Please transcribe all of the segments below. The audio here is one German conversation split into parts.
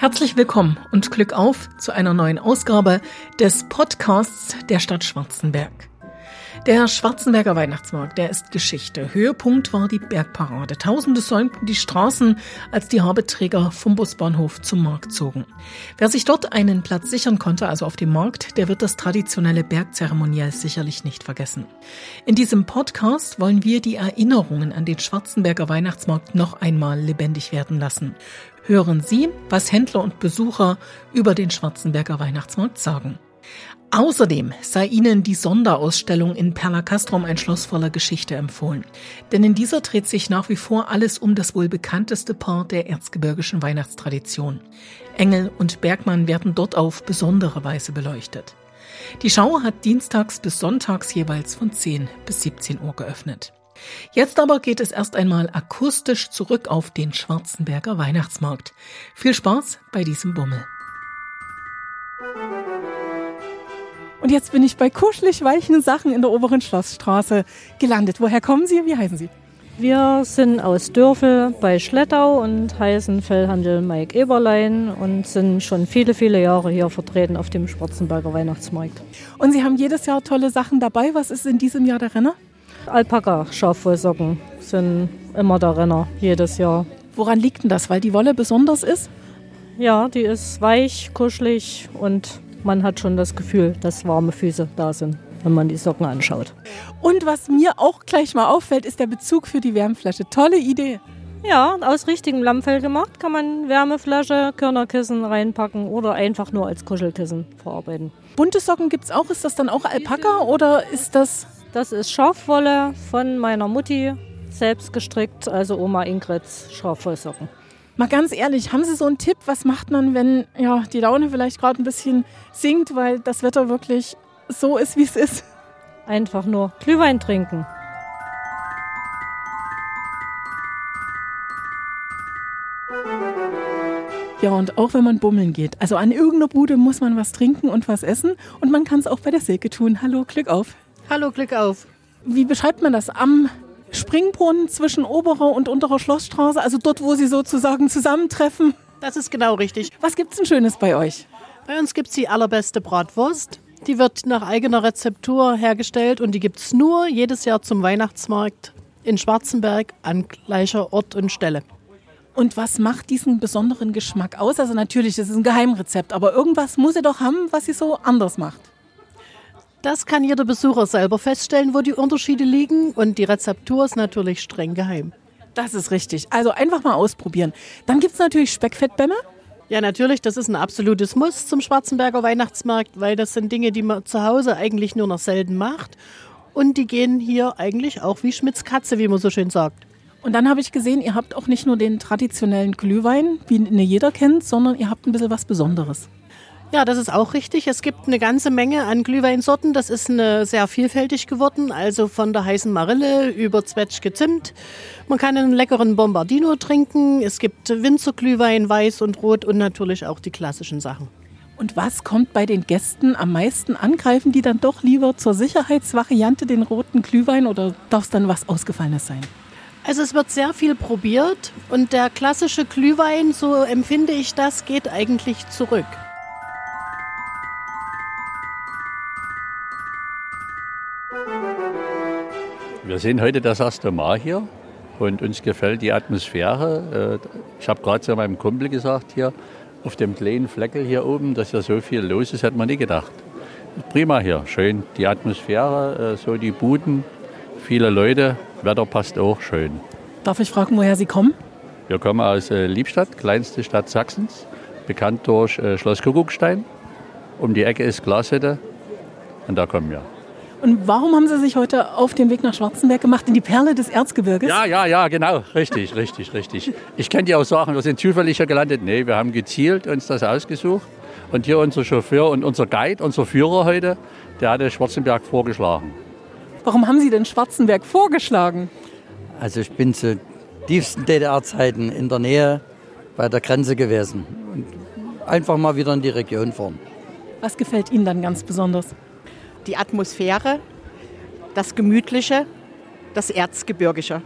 Herzlich willkommen und Glück auf zu einer neuen Ausgabe des Podcasts der Stadt Schwarzenberg. Der Schwarzenberger Weihnachtsmarkt, der ist Geschichte. Höhepunkt war die Bergparade. Tausende säumten die Straßen, als die Habeträger vom Busbahnhof zum Markt zogen. Wer sich dort einen Platz sichern konnte, also auf dem Markt, der wird das traditionelle Bergzeremoniell sicherlich nicht vergessen. In diesem Podcast wollen wir die Erinnerungen an den Schwarzenberger Weihnachtsmarkt noch einmal lebendig werden lassen hören Sie, was Händler und Besucher über den Schwarzenberger Weihnachtsmarkt sagen. Außerdem sei Ihnen die Sonderausstellung in Perla Castrum ein Schloss voller Geschichte empfohlen. Denn in dieser dreht sich nach wie vor alles um das wohl bekannteste Paar der erzgebirgischen Weihnachtstradition. Engel und Bergmann werden dort auf besondere Weise beleuchtet. Die Schau hat dienstags bis sonntags jeweils von 10 bis 17 Uhr geöffnet. Jetzt aber geht es erst einmal akustisch zurück auf den Schwarzenberger Weihnachtsmarkt. Viel Spaß bei diesem Bummel. Und jetzt bin ich bei kuschelig weichen Sachen in der oberen Schlossstraße gelandet. Woher kommen Sie? Wie heißen Sie? Wir sind aus Dörfel bei Schlettau und heißen Fellhandel Mike Eberlein und sind schon viele, viele Jahre hier vertreten auf dem Schwarzenberger Weihnachtsmarkt. Und Sie haben jedes Jahr tolle Sachen dabei. Was ist in diesem Jahr der Renner? Alpaka-Schafwollsocken sind immer der Renner, jedes Jahr. Woran liegt denn das? Weil die Wolle besonders ist? Ja, die ist weich, kuschelig und man hat schon das Gefühl, dass warme Füße da sind, wenn man die Socken anschaut. Und was mir auch gleich mal auffällt, ist der Bezug für die Wärmflasche. Tolle Idee. Ja, aus richtigem Lammfell gemacht kann man Wärmeflasche, Körnerkissen reinpacken oder einfach nur als Kuschelkissen verarbeiten. Bunte Socken gibt es auch. Ist das dann auch Alpaka oder ist das das ist Schafwolle von meiner Mutti, selbst gestrickt, also Oma Ingrids Schafwollsocken. Mal ganz ehrlich, haben Sie so einen Tipp, was macht man, wenn ja, die Laune vielleicht gerade ein bisschen sinkt, weil das Wetter wirklich so ist, wie es ist? Einfach nur Glühwein trinken. Ja, und auch wenn man bummeln geht. Also an irgendeiner Bude muss man was trinken und was essen. Und man kann es auch bei der Silke tun. Hallo, Glück auf. Hallo, Glück auf. Wie beschreibt man das? Am Springbrunnen zwischen oberer und unterer Schlossstraße, also dort, wo sie sozusagen zusammentreffen? Das ist genau richtig. Was gibt es denn Schönes bei euch? Bei uns gibt es die allerbeste Bratwurst. Die wird nach eigener Rezeptur hergestellt und die gibt es nur jedes Jahr zum Weihnachtsmarkt in Schwarzenberg an gleicher Ort und Stelle. Und was macht diesen besonderen Geschmack aus? Also natürlich, das ist ein Geheimrezept, aber irgendwas muss sie doch haben, was sie so anders macht. Das kann jeder Besucher selber feststellen, wo die Unterschiede liegen. Und die Rezeptur ist natürlich streng geheim. Das ist richtig. Also einfach mal ausprobieren. Dann gibt es natürlich Speckfettbämme. Ja, natürlich, das ist ein absolutes Muss zum Schwarzenberger Weihnachtsmarkt, weil das sind Dinge, die man zu Hause eigentlich nur noch selten macht. Und die gehen hier eigentlich auch wie Schmitz Katze, wie man so schön sagt. Und dann habe ich gesehen, ihr habt auch nicht nur den traditionellen Glühwein, wie ihn jeder kennt, sondern ihr habt ein bisschen was Besonderes. Ja, das ist auch richtig. Es gibt eine ganze Menge an Glühweinsorten. Das ist eine sehr vielfältig geworden. Also von der heißen Marille über Zwetschge Zimt. Man kann einen leckeren Bombardino trinken. Es gibt Winzerglühwein, weiß und rot und natürlich auch die klassischen Sachen. Und was kommt bei den Gästen am meisten angreifen, die dann doch lieber zur Sicherheitsvariante den roten Glühwein oder darf es dann was Ausgefallenes sein? Also es wird sehr viel probiert und der klassische Glühwein, so empfinde ich das, geht eigentlich zurück. Wir sind heute das erste Mal hier und uns gefällt die Atmosphäre. Äh, ich habe gerade zu meinem Kumpel gesagt hier, auf dem kleinen Fleckel hier oben, dass hier so viel los ist, hätte man nie gedacht. Prima hier, schön. Die Atmosphäre, äh, so die Buden, viele Leute, Wetter passt auch schön. Darf ich fragen, woher Sie kommen? Wir kommen aus äh, Liebstadt, kleinste Stadt Sachsens, bekannt durch Schloss Kuckuckstein. Um die Ecke ist Glashütte und da kommen wir. Und warum haben Sie sich heute auf den Weg nach Schwarzenberg gemacht, in die Perle des Erzgebirges? Ja, ja, ja, genau. Richtig, richtig, richtig. Ich könnte ja auch sagen, wir sind zufällig hier gelandet. Nee, wir haben gezielt uns das ausgesucht. Und hier unser Chauffeur und unser Guide, unser Führer heute, der hatte Schwarzenberg vorgeschlagen. Warum haben Sie denn Schwarzenberg vorgeschlagen? Also ich bin zu tiefsten DDR-Zeiten in der Nähe bei der Grenze gewesen. Und einfach mal wieder in die Region fahren. Was gefällt Ihnen dann ganz besonders? Die Atmosphäre, das Gemütliche, das Erzgebirgische.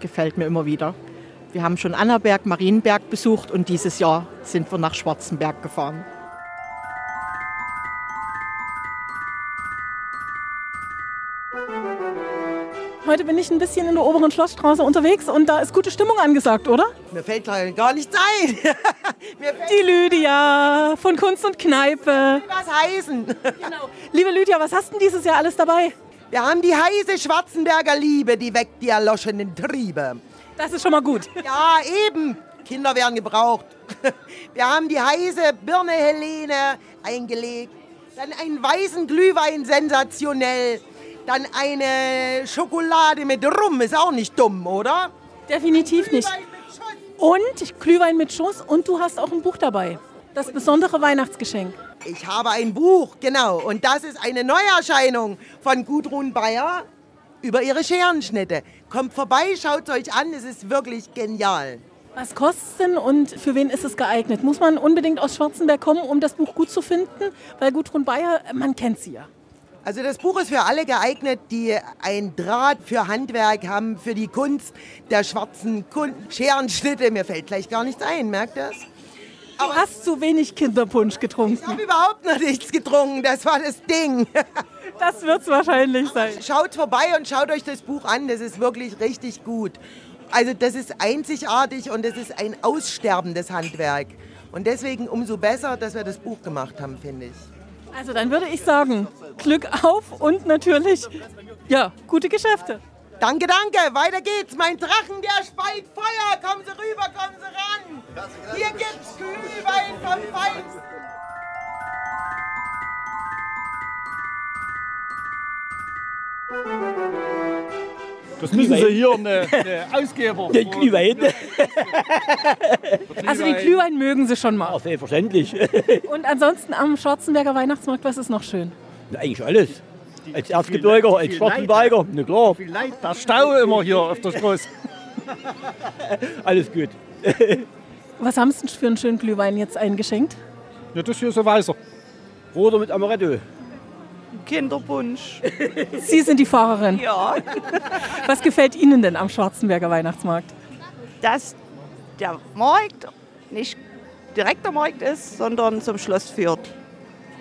Gefällt mir immer wieder. Wir haben schon Annaberg, Marienberg besucht und dieses Jahr sind wir nach Schwarzenberg gefahren. Heute bin ich ein bisschen in der oberen Schlossstraße unterwegs und da ist gute Stimmung angesagt, oder? Mir fällt gar nichts ein. Die Lydia von Kunst und Kneipe. Was heißen? Genau. Liebe Lydia, was hast du denn dieses Jahr alles dabei? Wir haben die heiße Schwarzenberger Liebe, die weckt die erloschenen Triebe. Das ist schon mal gut. Ja, eben. Kinder werden gebraucht. Wir haben die heiße Birne Helene eingelegt. Dann einen weißen Glühwein sensationell. Dann eine Schokolade mit Rum, ist auch nicht dumm, oder? Definitiv nicht. Und Glühwein mit Schuss und du hast auch ein Buch dabei. Das besondere Weihnachtsgeschenk. Ich habe ein Buch, genau. Und das ist eine Neuerscheinung von Gudrun Bayer über ihre Scherenschnitte. Kommt vorbei, schaut es euch an, es ist wirklich genial. Was kostet es denn und für wen ist es geeignet? Muss man unbedingt aus Schwarzenberg kommen, um das Buch gut zu finden? Weil Gudrun Bayer, man kennt sie ja. Also das Buch ist für alle geeignet, die ein Draht für Handwerk haben, für die Kunst der schwarzen Kun Scherenschnitte. Mir fällt gleich gar nichts ein, merkt ihr das? Du hast zu wenig Kinderpunsch getrunken. Ich habe überhaupt noch nichts getrunken, das war das Ding. Das wird es wahrscheinlich sein. Schaut vorbei und schaut euch das Buch an, das ist wirklich richtig gut. Also das ist einzigartig und das ist ein aussterbendes Handwerk. Und deswegen umso besser, dass wir das Buch gemacht haben, finde ich. Also dann würde ich sagen, Glück auf und natürlich, ja, gute Geschäfte. Danke, danke. Weiter geht's. Mein Drachen, der speit Feuer. Kommen Sie rüber, kommen Sie ran. Hier gibt's Glühwein vom Feinsten. Das müssen Sie hier eine, eine Ausgeber. Den Glühwein. Also den Glühwein mögen Sie schon mal. Selbstverständlich. Und ansonsten am Schwarzenberger Weihnachtsmarkt, was ist noch schön? Eigentlich alles. Als Erzgebirger, als Schwarzenberger, na klar. Viel Leid, der Stau immer hier auf der Straße. Alles gut. Was haben Sie denn für einen schönen Glühwein jetzt eingeschenkt? Ja, das hier ist ein weißer. Roter mit Amaretto. Kinderpunsch. Sie sind die Fahrerin. Ja. Was gefällt Ihnen denn am Schwarzenberger Weihnachtsmarkt? Dass der Markt nicht direkt der Markt ist, sondern zum Schloss führt.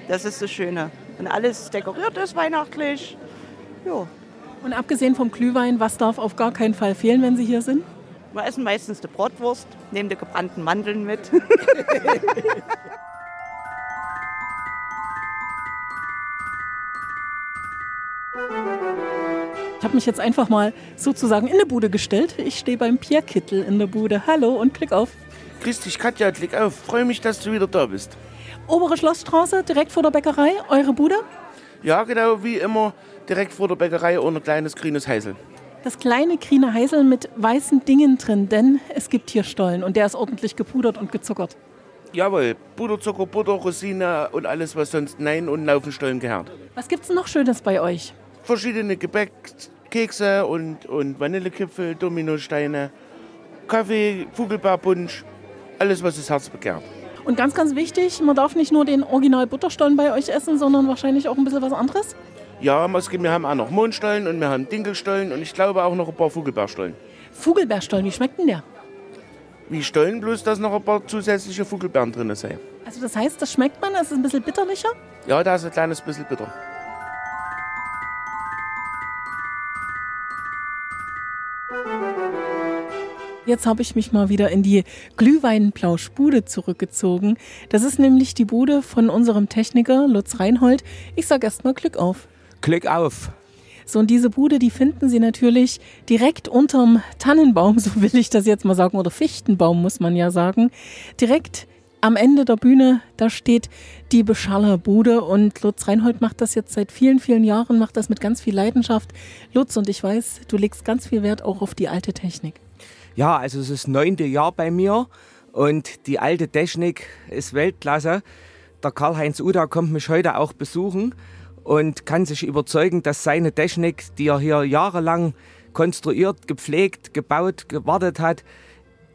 Das ist das Schöne. Und alles dekoriert ist weihnachtlich. Ja. Und abgesehen vom Glühwein, was darf auf gar keinen Fall fehlen, wenn Sie hier sind? Wir essen meistens die Bratwurst, nehmen die gebrannten Mandeln mit. habe mich jetzt einfach mal sozusagen in der Bude gestellt. Ich stehe beim Pierre Kittel in der Bude. Hallo und Klick auf. Grüß dich, Katja, klick auf. Freue mich, dass du wieder da bist. Obere Schlossstraße, direkt vor der Bäckerei, eure Bude. Ja, genau wie immer, direkt vor der Bäckerei ohne kleines grünes Heisel. Das kleine grüne Heisel mit weißen Dingen drin, denn es gibt hier Stollen und der ist ordentlich gepudert und gezuckert. Jawohl, Puderzucker, Butter, Rosine und alles, was sonst Nein und Laufenstollen gehört. Was gibt's noch Schönes bei euch? Verschiedene Gebäck, Kekse und, und Vanillekipfel, Dominosteine, Kaffee, Vogelbeerpunsch, alles, was das Herz begehrt. Und ganz, ganz wichtig, man darf nicht nur den Original Butterstollen bei euch essen, sondern wahrscheinlich auch ein bisschen was anderes. Ja, wir haben auch noch Mondstollen und wir haben Dinkelstollen und ich glaube auch noch ein paar Vogelbeerstollen. Vogelbeerstollen, wie schmeckt denn der? Wie Stollen, bloß dass noch ein paar zusätzliche Vogelbeeren drin sind. Also das heißt, das schmeckt man, es ist ein bisschen bitterlicher. Ja, da ist ein kleines bisschen bitter. Jetzt habe ich mich mal wieder in die Glühweinplauschbude zurückgezogen. Das ist nämlich die Bude von unserem Techniker Lutz Reinhold. Ich sage erst mal Glück auf. Glück auf. So, und diese Bude, die finden Sie natürlich direkt unterm Tannenbaum, so will ich das jetzt mal sagen, oder Fichtenbaum muss man ja sagen. Direkt am Ende der Bühne, da steht die Beschallerbude und Lutz Reinhold macht das jetzt seit vielen, vielen Jahren, macht das mit ganz viel Leidenschaft. Lutz, und ich weiß, du legst ganz viel Wert auch auf die alte Technik. Ja, also es ist das neunte Jahr bei mir und die alte Technik ist Weltklasse. Der Karl-Heinz Uda kommt mich heute auch besuchen und kann sich überzeugen, dass seine Technik, die er hier jahrelang konstruiert, gepflegt, gebaut, gewartet hat,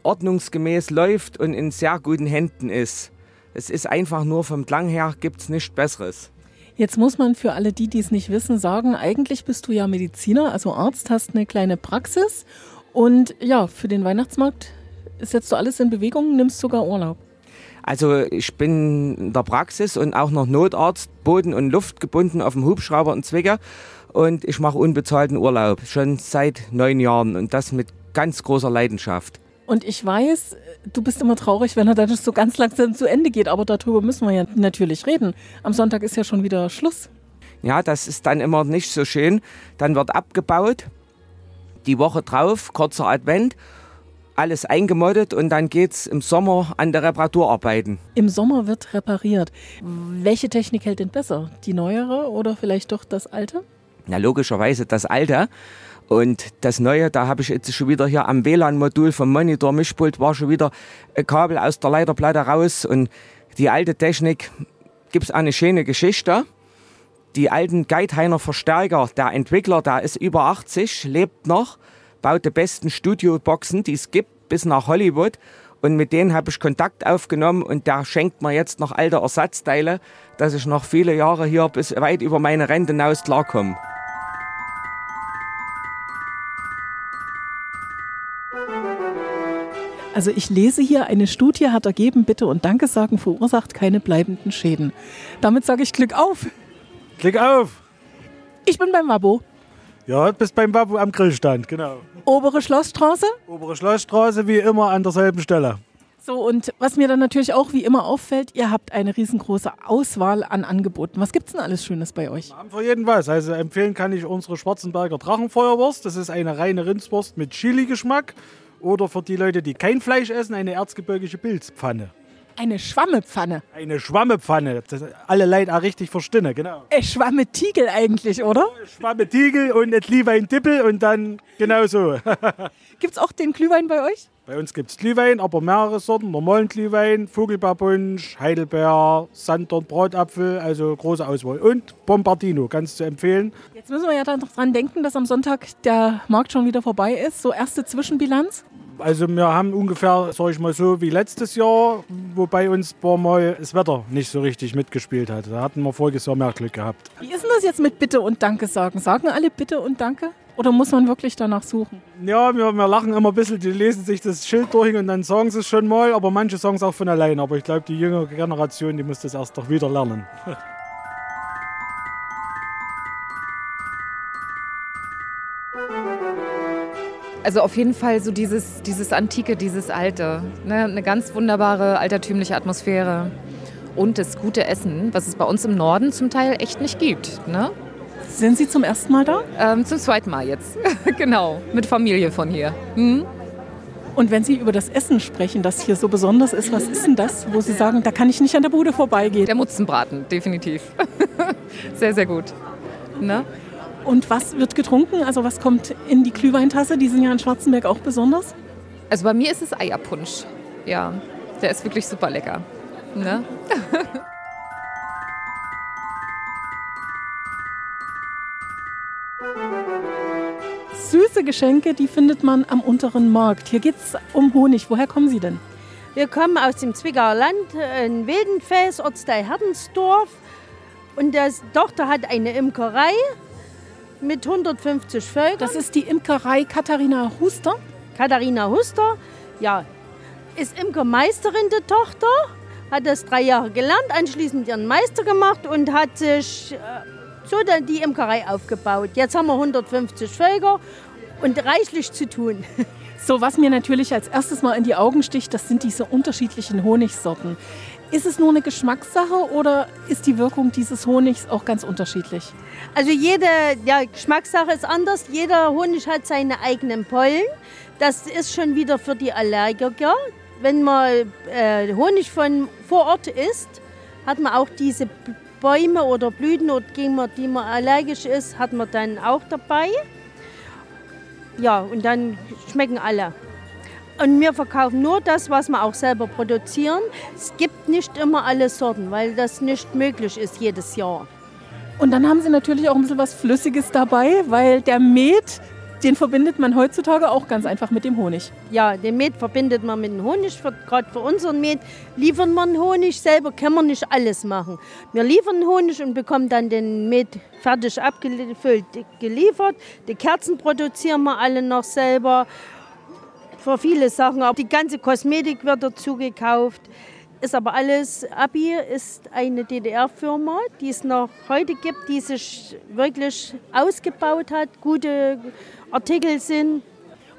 ordnungsgemäß läuft und in sehr guten Händen ist. Es ist einfach nur vom Klang her gibt es nichts Besseres. Jetzt muss man für alle die, die es nicht wissen, sagen, eigentlich bist du ja Mediziner, also Arzt, hast eine kleine Praxis und ja, für den Weihnachtsmarkt setzt du alles in Bewegung, nimmst sogar Urlaub. Also ich bin in der Praxis und auch noch Notarzt, Boden und Luft gebunden auf dem Hubschrauber in Zwickau und ich mache unbezahlten Urlaub schon seit neun Jahren und das mit ganz großer Leidenschaft. Und ich weiß, du bist immer traurig, wenn er dann so ganz langsam zu Ende geht, aber darüber müssen wir ja natürlich reden. Am Sonntag ist ja schon wieder Schluss. Ja, das ist dann immer nicht so schön. Dann wird abgebaut, die Woche drauf, kurzer Advent, alles eingemoddet und dann geht's im Sommer an der Reparaturarbeiten. Im Sommer wird repariert. Welche Technik hält denn besser? Die neuere oder vielleicht doch das alte? Na, logischerweise das alte. Und das Neue, da habe ich jetzt schon wieder hier am WLAN-Modul vom Monitor Mischpult war schon wieder ein Kabel aus der Leiterplatte raus. Und die alte Technik gibt es eine schöne Geschichte. Die alten Geithiner Verstärker, der Entwickler, der ist über 80, lebt noch, baut die besten Studioboxen, die es gibt, bis nach Hollywood. Und mit denen habe ich Kontakt aufgenommen und der schenkt mir jetzt noch alte Ersatzteile, dass ich noch viele Jahre hier bis weit über meine Rente hinaus klarkomme. Also ich lese hier, eine Studie hat ergeben, Bitte und Danke sagen verursacht keine bleibenden Schäden. Damit sage ich Glück auf. Glück auf. Ich bin beim Wabo. Ja, bist beim Wabo am Grillstand, genau. Obere Schlossstraße. Obere Schlossstraße, wie immer an derselben Stelle. So, und was mir dann natürlich auch wie immer auffällt, ihr habt eine riesengroße Auswahl an Angeboten. Was gibt's denn alles Schönes bei euch? Wir haben für jeden was. Also empfehlen kann ich unsere Schwarzenberger Drachenfeuerwurst. Das ist eine reine Rindswurst mit Chili-Geschmack. Oder für die Leute, die kein Fleisch essen, eine erzgebirgische Pilzpfanne. Eine Schwammepfanne. Eine Schwammepfanne. Das alle Leute auch richtig verstehen, genau. Ein Schwammetiegel eigentlich, oder? Schwammetiegel und ein Glühwein-Dippel und dann genau so. Gibt's auch den Glühwein bei euch? Bei uns gibt es Glühwein, aber mehrere Sorten. Normalen Glühwein, Vogelbeerbunsch, Heidelbeer, Sanddorn, Bratapfel, also große Auswahl. Und Bombardino, ganz zu empfehlen. Jetzt müssen wir ja dann noch dran denken, dass am Sonntag der Markt schon wieder vorbei ist. So erste Zwischenbilanz? Also wir haben ungefähr, sag ich mal so, wie letztes Jahr, wobei uns ein paar Mal das Wetter nicht so richtig mitgespielt hat. Da hatten wir voriges Jahr mehr Glück gehabt. Wie ist denn das jetzt mit Bitte und Danke sagen? Sagen alle Bitte und Danke? Oder muss man wirklich danach suchen? Ja, wir, wir lachen immer ein bisschen, die lesen sich das Schild durch und dann sagen sie es schon mal, aber manche sagen es auch von allein. Aber ich glaube, die jüngere Generation, die muss das erst doch wieder lernen. Also auf jeden Fall so dieses, dieses Antike, dieses Alte. Ne? Eine ganz wunderbare altertümliche Atmosphäre. Und das gute Essen, was es bei uns im Norden zum Teil echt nicht gibt. Ne? Sind Sie zum ersten Mal da? Ähm, zum zweiten Mal jetzt. genau, mit Familie von hier. Mhm. Und wenn Sie über das Essen sprechen, das hier so besonders ist, was ist denn das, wo Sie sagen, da kann ich nicht an der Bude vorbeigehen? Der Mutzenbraten, definitiv. sehr, sehr gut. Ne? Und was wird getrunken? Also was kommt in die Glühweintasse? Die sind ja in Schwarzenberg auch besonders. Also bei mir ist es Eierpunsch. Ja, der ist wirklich super lecker. Ne? Süße Geschenke, die findet man am unteren Markt. Hier geht es um Honig. Woher kommen Sie denn? Wir kommen aus dem Zwickauer Land, in Wildenfels, Ortsteil Herdensdorf. Und die Tochter hat eine Imkerei mit 150 Völkern. Das ist die Imkerei Katharina Huster. Katharina Huster, ja, ist Imkermeisterin der Tochter, hat das drei Jahre gelernt, anschließend ihren Meister gemacht und hat sich äh, so dann die Imkerei aufgebaut. Jetzt haben wir 150 Völker und reichlich zu tun. So, was mir natürlich als erstes mal in die Augen sticht, das sind diese unterschiedlichen Honigsorten. Ist es nur eine Geschmackssache oder ist die Wirkung dieses Honigs auch ganz unterschiedlich? Also jede ja, Geschmackssache ist anders. Jeder Honig hat seine eigenen Pollen. Das ist schon wieder für die Allergiker. Wenn man äh, Honig von vor Ort isst, hat man auch diese Bäume oder Blüten, gegen die man allergisch ist, hat man dann auch dabei. Ja, und dann schmecken alle. Und wir verkaufen nur das, was wir auch selber produzieren. Es gibt nicht immer alle Sorten, weil das nicht möglich ist jedes Jahr. Und dann haben Sie natürlich auch ein bisschen was Flüssiges dabei, weil der Met, den verbindet man heutzutage auch ganz einfach mit dem Honig. Ja, den Met verbindet man mit dem Honig. Gerade für unseren Met liefern wir Honig. Selber können wir nicht alles machen. Wir liefern Honig und bekommen dann den Met fertig abgefüllt geliefert. Die Kerzen produzieren wir alle noch selber. Für viele Sachen. Aber die ganze Kosmetik wird dazu gekauft. Ist aber alles, Abi ist eine DDR-Firma, die es noch heute gibt, die sich wirklich ausgebaut hat, gute Artikel sind.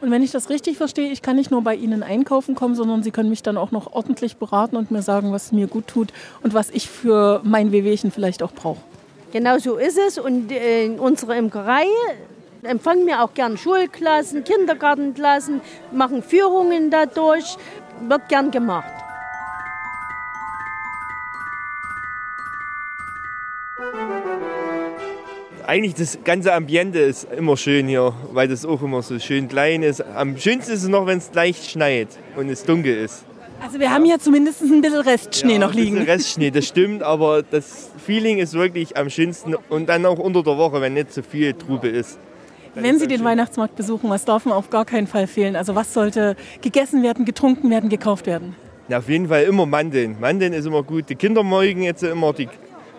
Und wenn ich das richtig verstehe, ich kann nicht nur bei Ihnen einkaufen kommen, sondern Sie können mich dann auch noch ordentlich beraten und mir sagen, was mir gut tut und was ich für mein Wehwehchen vielleicht auch brauche. Genau so ist es. Und äh, in unserer Imkerei empfangen wir auch gern Schulklassen, Kindergartenklassen, machen Führungen dadurch, wird gern gemacht. Eigentlich das ganze Ambiente ist immer schön hier, weil das auch immer so schön klein ist. Am schönsten ist es noch, wenn es leicht schneit und es dunkel ist. Also wir haben ja zumindest ein bisschen Restschnee ja, noch liegen. Ein bisschen Restschnee, das stimmt, aber das Feeling ist wirklich am schönsten und dann auch unter der Woche, wenn nicht so viel Trube ist. Wenn Sie den Weihnachtsmarkt besuchen, was darf auf gar keinen Fall fehlen? Also was sollte gegessen werden, getrunken werden, gekauft werden? Ja, auf jeden Fall immer Mandeln. Mandeln ist immer gut. Die Kindermorgen jetzt immer die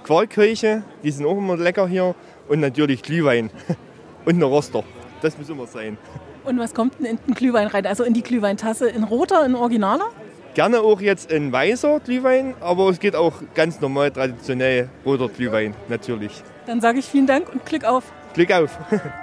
Quarkköche, die sind auch immer lecker hier. Und natürlich Glühwein und eine Roster. Das muss immer sein. Und was kommt denn in den Glühwein rein? Also in die Glühweintasse in roter, in originaler? Gerne auch jetzt in weißer Glühwein, aber es geht auch ganz normal traditionell roter Glühwein, natürlich. Dann sage ich vielen Dank und Glück auf. Glück auf.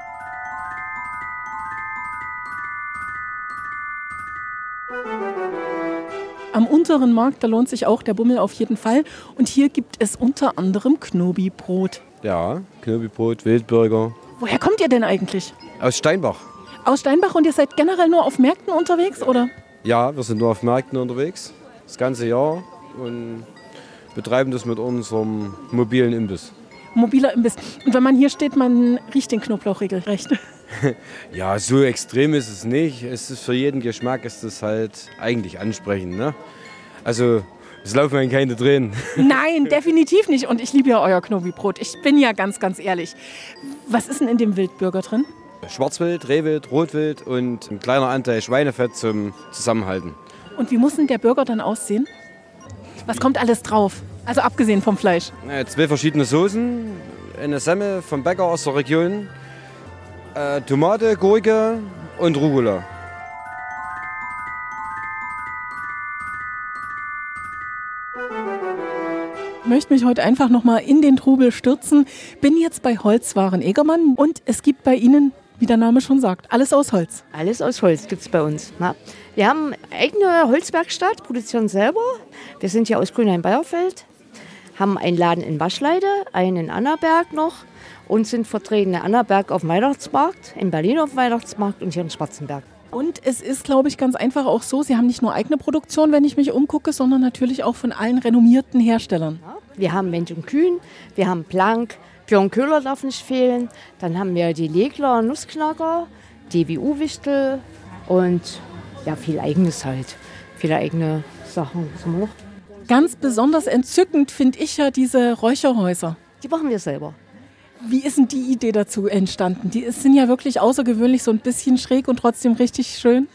Am unteren Markt, da lohnt sich auch der Bummel auf jeden Fall. Und hier gibt es unter anderem Knobi-Brot. Ja, Knobi-Brot, Wildburger. Woher kommt ihr denn eigentlich? Aus Steinbach. Aus Steinbach und ihr seid generell nur auf Märkten unterwegs, oder? Ja, wir sind nur auf Märkten unterwegs, das ganze Jahr und betreiben das mit unserem mobilen Imbiss. Mobiler Imbiss. Und wenn man hier steht, man riecht den Knoblauch regelrecht. ja, so extrem ist es nicht. Es ist für jeden Geschmack ist es halt eigentlich ansprechend. Ne? Also es laufen mir keine Tränen. Nein, definitiv nicht. Und ich liebe ja euer Knobi-Brot. Ich bin ja ganz, ganz ehrlich. Was ist denn in dem Wildburger drin? Schwarzwild, Rehwild, Rotwild und ein kleiner Anteil Schweinefett zum Zusammenhalten. Und wie muss denn der Burger dann aussehen? Was kommt alles drauf? Also abgesehen vom Fleisch. Zwei verschiedene Soßen, eine Semmel vom Bäcker aus der Region, äh, Tomate, Gurke und Rucola. möchte mich heute einfach noch mal in den Trubel stürzen. Bin jetzt bei Holzwaren Egermann und es gibt bei Ihnen, wie der Name schon sagt, alles aus Holz. Alles aus Holz gibt es bei uns. Na, wir haben eigene Holzwerkstatt, produzieren selber. Wir sind hier aus Grünheim-Bayerfeld, haben einen Laden in Waschleide, einen in Annaberg noch und sind vertreten in Annaberg auf dem Weihnachtsmarkt, in Berlin auf dem Weihnachtsmarkt und hier in Schwarzenberg. Und es ist, glaube ich, ganz einfach auch so, Sie haben nicht nur eigene Produktion, wenn ich mich umgucke, sondern natürlich auch von allen renommierten Herstellern. Wir haben Mensch und Kühn, wir haben Plank, Björn Köhler darf nicht fehlen, dann haben wir die Legler Nussknacker, die WU-Wichtel und ja, viel eigenes halt, viele eigene Sachen. Ganz besonders entzückend finde ich ja diese Räucherhäuser. Die machen wir selber. Wie ist denn die Idee dazu entstanden? Die sind ja wirklich außergewöhnlich, so ein bisschen schräg und trotzdem richtig schön.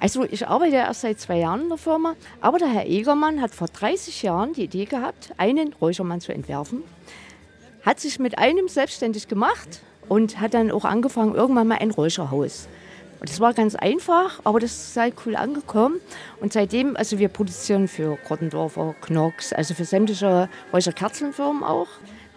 Also ich arbeite erst seit zwei Jahren in der Firma, aber der Herr Egermann hat vor 30 Jahren die Idee gehabt, einen Räuchermann zu entwerfen. Hat sich mit einem selbstständig gemacht und hat dann auch angefangen, irgendwann mal ein Räucherhaus. Und das war ganz einfach, aber das ist sehr cool angekommen. Und seitdem, also wir produzieren für Grottendorfer, Knox, also für sämtliche Räucherkerzenfirmen auch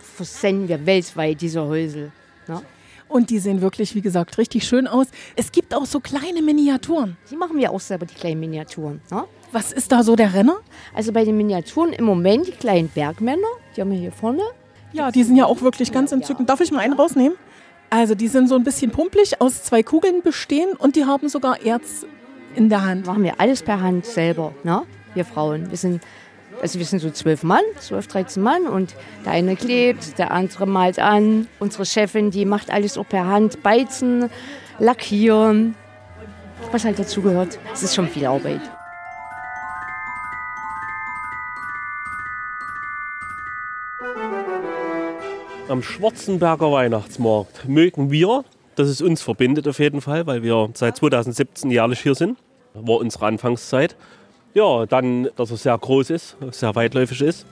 versenden wir weltweit diese Häusel. Ja. Und die sehen wirklich, wie gesagt, richtig schön aus. Es gibt auch so kleine Miniaturen. Die machen wir auch selber, die kleinen Miniaturen. Ja. Was ist da so der Renner? Also bei den Miniaturen im Moment die kleinen Bergmänner, die haben wir hier vorne. Ja, die sind ja auch wirklich ganz entzückend. Darf ich mal einen rausnehmen? Also die sind so ein bisschen pumpelig, aus zwei Kugeln bestehen und die haben sogar Erz in der Hand. Machen wir alles per Hand selber, ne? wir Frauen. Wir sind also wir sind so zwölf Mann, zwölf, dreizehn Mann und der eine klebt, der andere malt an. Unsere Chefin, die macht alles auch per Hand, beizen, lackieren, was halt dazugehört. Es ist schon viel Arbeit. Am Schwarzenberger Weihnachtsmarkt mögen wir, das ist uns verbindet auf jeden Fall, weil wir seit 2017 jährlich hier sind. War unsere Anfangszeit. Ja, dann, dass er sehr groß ist, sehr weitläufig ist.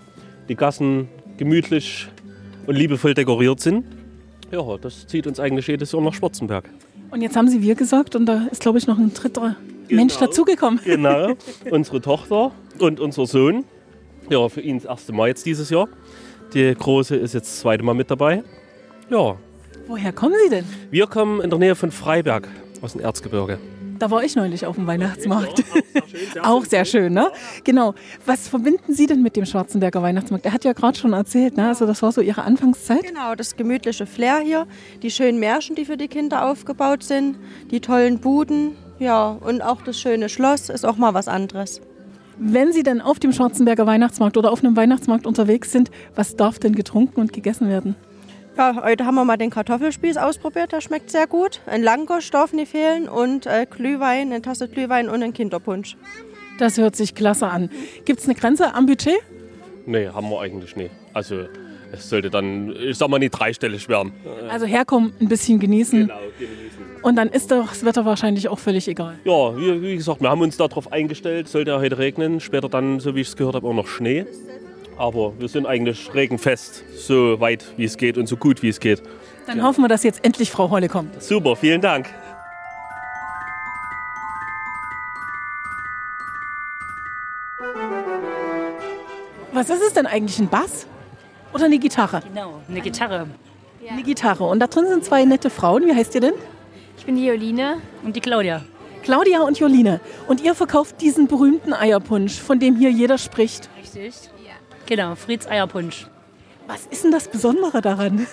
Die Gassen gemütlich und liebevoll dekoriert sind. Ja, das zieht uns eigentlich jedes Jahr nach Schwarzenberg. Und jetzt haben Sie wir gesagt und da ist, glaube ich, noch ein dritter Mensch, dazugekommen. Genau, unsere Tochter und unser Sohn. Ja, für ihn das erste Mal jetzt dieses Jahr. Die Große ist jetzt das zweite Mal mit dabei. Ja, Woher kommen Sie denn? wir kommen in der Nähe von Freiberg aus dem Erzgebirge. Da war ich neulich auf dem Weihnachtsmarkt. Auch sehr schön, ne? Genau. Was verbinden Sie denn mit dem Schwarzenberger Weihnachtsmarkt? Er hat ja gerade schon erzählt, ne? Also das war so Ihre Anfangszeit. Genau, das gemütliche Flair hier, die schönen Märchen, die für die Kinder aufgebaut sind, die tollen Buden, ja, und auch das schöne Schloss ist auch mal was anderes. Wenn Sie denn auf dem Schwarzenberger Weihnachtsmarkt oder auf einem Weihnachtsmarkt unterwegs sind, was darf denn getrunken und gegessen werden? Ja, heute haben wir mal den Kartoffelspieß ausprobiert, der schmeckt sehr gut. Ein Langosch darf nicht fehlen und äh, Glühwein, eine Tasse Glühwein und ein Kinderpunsch. Das hört sich klasse an. Gibt es eine Grenze am Budget? Nee, haben wir eigentlich nicht. Also es sollte dann, ich sag mal, nicht dreistellig werden. Also herkommen, ein bisschen genießen. Genau, genießen. Und dann ist doch das Wetter wahrscheinlich auch völlig egal. Ja, wie, wie gesagt, wir haben uns darauf eingestellt, sollte ja heute regnen. Später dann, so wie ich es gehört habe, auch noch Schnee. Aber wir sind eigentlich regenfest, so weit wie es geht und so gut wie es geht. Dann hoffen wir, dass jetzt endlich Frau Holle kommt. Super, vielen Dank. Was ist es denn eigentlich? Ein Bass? Oder eine Gitarre? Genau, eine Gitarre. Eine Gitarre. Und da drin sind zwei nette Frauen. Wie heißt ihr denn? Ich bin die Joline und die Claudia. Claudia und Joline. Und ihr verkauft diesen berühmten Eierpunsch, von dem hier jeder spricht. Richtig? Genau, Frieds Eierpunsch. Was ist denn das Besondere daran?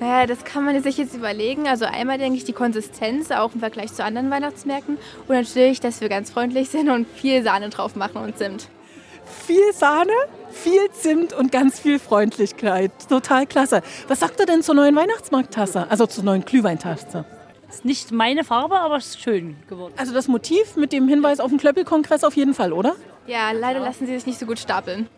Naja, das kann man sich jetzt überlegen. Also einmal denke ich die Konsistenz, auch im Vergleich zu anderen Weihnachtsmärkten. Und natürlich, dass wir ganz freundlich sind und viel Sahne drauf machen und Zimt. Viel Sahne, viel Zimt und ganz viel Freundlichkeit. Total klasse. Was sagt ihr denn zur neuen Weihnachtsmarkttasse? Also zur neuen Glühweintasse? Ist nicht meine Farbe, aber ist schön geworden. Also das Motiv mit dem Hinweis auf den Klöppelkongress auf jeden Fall, oder? Ja, leider lassen sie sich nicht so gut stapeln.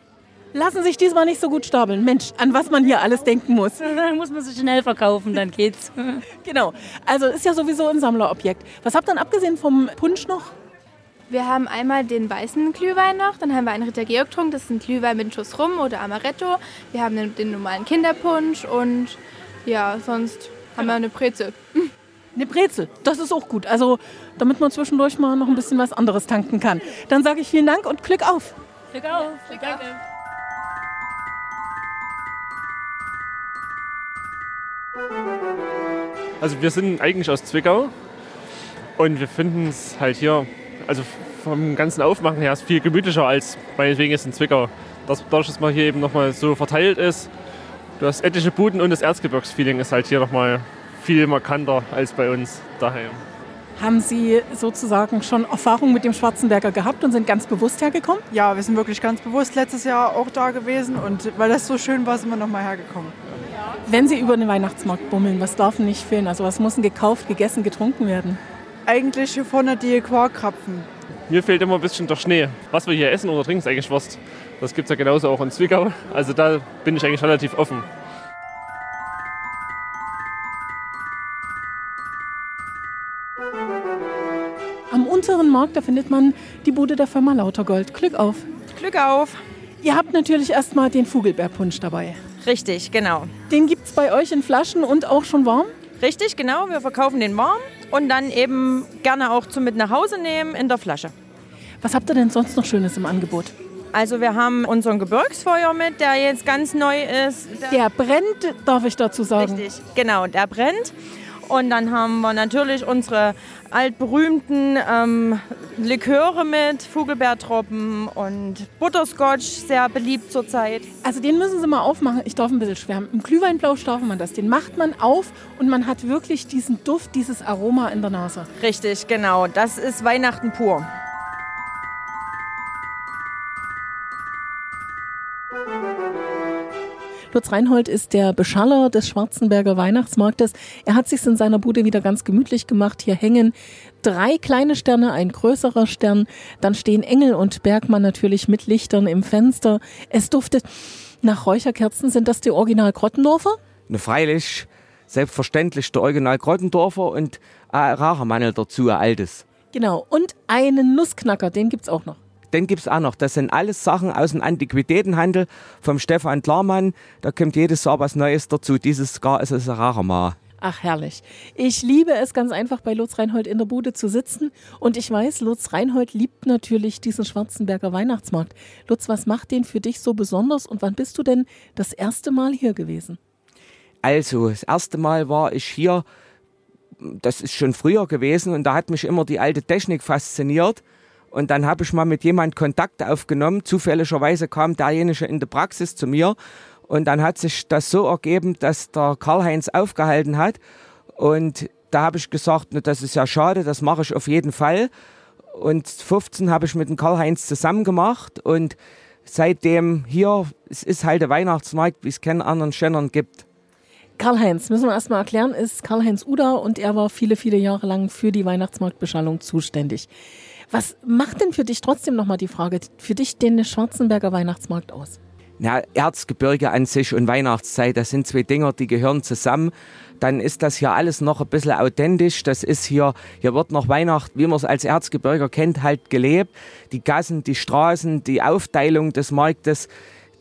Lassen sich diesmal nicht so gut stapeln. Mensch, an was man hier alles denken muss. Dann muss man sich schnell verkaufen, dann geht's. Genau. Also ist ja sowieso ein Sammlerobjekt. Was habt ihr denn abgesehen vom Punsch noch? Wir haben einmal den weißen Glühwein noch, dann haben wir einen Ritter Georg getrunken, das ist ein Glühwein mit einem Schuss Rum oder Amaretto. Wir haben den, den normalen Kinderpunsch und ja, sonst haben wir eine Brezel. Eine Brezel, das ist auch gut. Also damit man zwischendurch mal noch ein bisschen was anderes tanken kann. Dann sage ich vielen Dank und Glück auf. Glück auf. Glück auf. Also wir sind eigentlich aus Zwickau und wir finden es halt hier, also vom ganzen Aufmachen her, ist viel gemütlicher als meinetwegen jetzt in Zwickau. Das, dadurch, dass man hier eben nochmal so verteilt ist, du hast etliche Buden und das Erzgebirgsfeeling ist halt hier nochmal viel markanter als bei uns daheim. Haben Sie sozusagen schon Erfahrung mit dem Schwarzenberger gehabt und sind ganz bewusst hergekommen? Ja, wir sind wirklich ganz bewusst letztes Jahr auch da gewesen und weil das so schön war, sind wir nochmal hergekommen. Wenn Sie über den Weihnachtsmarkt bummeln, was darf nicht fehlen? Also was muss denn gekauft, gegessen, getrunken werden? Eigentlich hier vorne die Quarkkrapfen. Mir fehlt immer ein bisschen der Schnee. Was wir hier essen oder trinken, ist eigentlich Wurst. Das gibt es ja genauso auch in Zwickau. Also da bin ich eigentlich relativ offen. Am unteren Markt, da findet man die Bude der Firma Lautergold. Glück auf. Glück auf. Ihr habt natürlich erstmal den Vogelbeerpunsch dabei. Richtig, genau. Den gibt es bei euch in Flaschen und auch schon warm? Richtig, genau. Wir verkaufen den warm und dann eben gerne auch zum mit nach Hause nehmen in der Flasche. Was habt ihr denn sonst noch Schönes im Angebot? Also wir haben unseren Gebirgsfeuer mit, der jetzt ganz neu ist. Der brennt, darf ich dazu sagen. Richtig, genau, der brennt. Und dann haben wir natürlich unsere altberühmten ähm, Liköre mit, Vogelbeertropfen und Butterscotch, sehr beliebt zurzeit. Also den müssen Sie mal aufmachen. Ich darf ein bisschen schwärmen. Im Glühweinblausch darf man das. Den macht man auf und man hat wirklich diesen Duft, dieses Aroma in der Nase. Richtig, genau. Das ist Weihnachten pur. Lutz Reinhold ist der Beschaller des Schwarzenberger Weihnachtsmarktes. Er hat sich in seiner Bude wieder ganz gemütlich gemacht. Hier hängen drei kleine Sterne, ein größerer Stern. Dann stehen Engel und Bergmann natürlich mit Lichtern im Fenster. Es duftet nach Räucherkerzen. Sind das die Original Grottendorfer? Ne, freilich, selbstverständlich der Original Grottendorfer und ein Rachermannel dazu, ein altes. Genau. Und einen Nussknacker, den gibt's auch noch. Den gibt's auch noch. Das sind alles Sachen aus dem Antiquitätenhandel vom Stefan Klarmann. Da kommt jedes Jahr was Neues dazu. Dieses Jahr ist es ein Rachermann. Ach, herrlich. Ich liebe es ganz einfach, bei Lutz Reinhold in der Bude zu sitzen. Und ich weiß, Lutz Reinhold liebt natürlich diesen Schwarzenberger Weihnachtsmarkt. Lutz, was macht den für dich so besonders und wann bist du denn das erste Mal hier gewesen? Also, das erste Mal war ich hier, das ist schon früher gewesen und da hat mich immer die alte Technik fasziniert. Und dann habe ich mal mit jemand Kontakt aufgenommen. Zufälligerweise kam derjenige in die Praxis zu mir und dann hat sich das so ergeben, dass der Karl-Heinz aufgehalten hat. Und da habe ich gesagt, na, das ist ja schade, das mache ich auf jeden Fall. Und 15 habe ich mit dem Karl-Heinz zusammen gemacht. Und seitdem hier, es ist halt der Weihnachtsmarkt, wie es keinen anderen Schennern gibt. Karl-Heinz, müssen wir erstmal erklären, ist Karl-Heinz Uda und er war viele, viele Jahre lang für die Weihnachtsmarktbeschallung zuständig. Was macht denn für dich trotzdem nochmal die Frage, für dich den Schwarzenberger Weihnachtsmarkt aus? Ja, Erzgebirge an sich und Weihnachtszeit, das sind zwei Dinger, die gehören zusammen. Dann ist das hier alles noch ein bisschen authentisch. Das ist hier, hier wird noch Weihnacht, wie man es als Erzgebirger kennt, halt gelebt. Die Gassen, die Straßen, die Aufteilung des Marktes,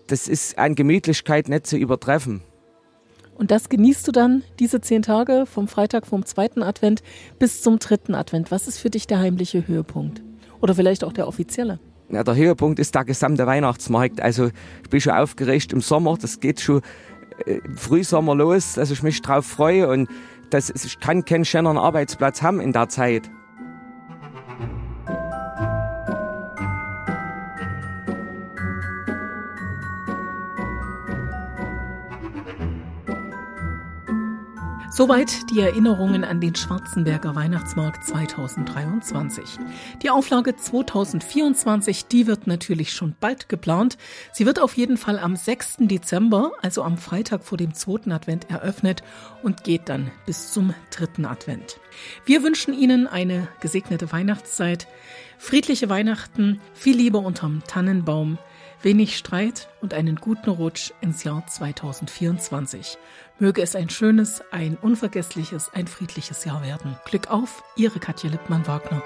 das ist an Gemütlichkeit nicht zu übertreffen. Und das genießt du dann diese zehn Tage vom Freitag vom zweiten Advent bis zum dritten Advent. Was ist für dich der heimliche Höhepunkt? Oder vielleicht auch der offizielle? Ja, der Höhepunkt ist der gesamte Weihnachtsmarkt. Also ich bin schon aufgeregt im Sommer. Das geht schon äh, Frühsommer los, dass ich mich drauf freue. Und das, ich kann keinen schöneren Arbeitsplatz haben in der Zeit. Soweit die Erinnerungen an den Schwarzenberger Weihnachtsmarkt 2023. Die Auflage 2024, die wird natürlich schon bald geplant. Sie wird auf jeden Fall am 6. Dezember, also am Freitag vor dem zweiten Advent, eröffnet und geht dann bis zum dritten Advent. Wir wünschen Ihnen eine gesegnete Weihnachtszeit, friedliche Weihnachten, viel Liebe unterm Tannenbaum, wenig Streit und einen guten Rutsch ins Jahr 2024. Möge es ein schönes, ein unvergessliches, ein friedliches Jahr werden. Glück auf, Ihre Katja Lippmann-Wagner.